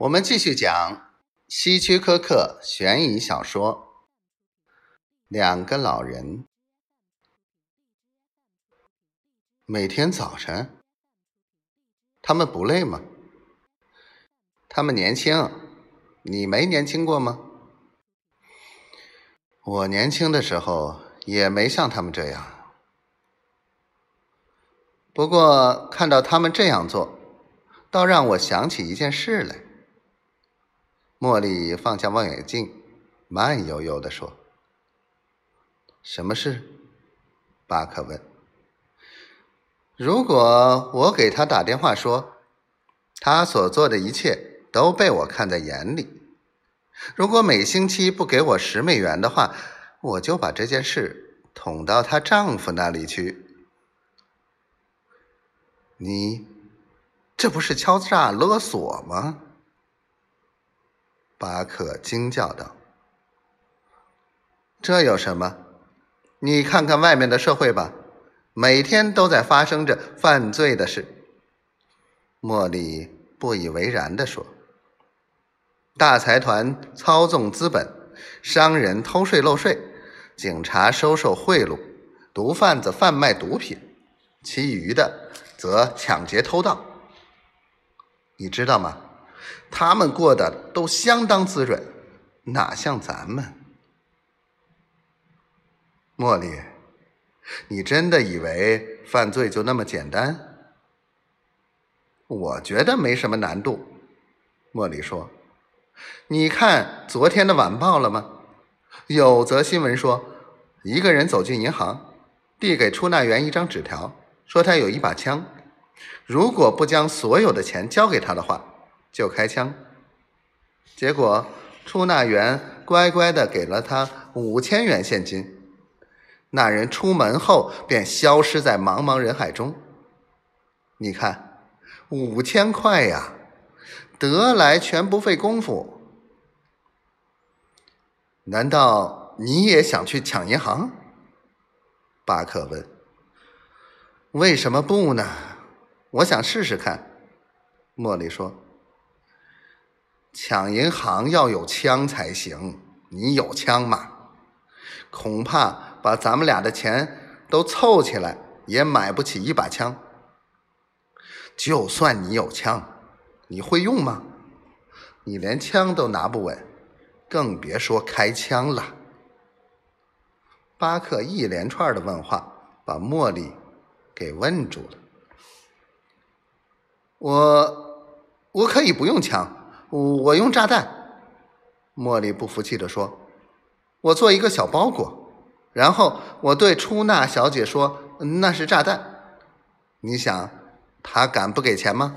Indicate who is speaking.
Speaker 1: 我们继续讲希区柯克悬疑小说《两个老人》。每天早晨，他们不累吗？他们年轻，你没年轻过吗？我年轻的时候也没像他们这样。不过看到他们这样做，倒让我想起一件事来。茉莉放下望远镜，慢悠悠地说：“什么事？”巴克问。“如果我给他打电话说，他所做的一切都被我看在眼里，如果每星期不给我十美元的话，我就把这件事捅到她丈夫那里去。”你，这不是敲诈勒索吗？巴克惊叫道：“这有什么？你看看外面的社会吧，每天都在发生着犯罪的事。”茉莉不以为然地说：“大财团操纵资本，商人偷税漏税，警察收受贿赂，毒贩子贩卖毒品，其余的则抢劫偷盗。你知道吗？”他们过得都相当滋润，哪像咱们？茉莉，你真的以为犯罪就那么简单？我觉得没什么难度。茉莉说：“你看昨天的晚报了吗？有则新闻说，一个人走进银行，递给出纳员一张纸条，说他有一把枪，如果不将所有的钱交给他的话。”就开枪，结果出纳员乖乖的给了他五千元现金。那人出门后便消失在茫茫人海中。你看，五千块呀，得来全不费工夫。难道你也想去抢银行？巴克问。为什么不呢？我想试试看。茉莉说。抢银行要有枪才行，你有枪吗？恐怕把咱们俩的钱都凑起来也买不起一把枪。就算你有枪，你会用吗？你连枪都拿不稳，更别说开枪了。巴克一连串的问话把茉莉给问住了。我我可以不用枪。我用炸弹，茉莉不服气地说：“我做一个小包裹，然后我对出纳小姐说那是炸弹。你想，她敢不给钱吗？”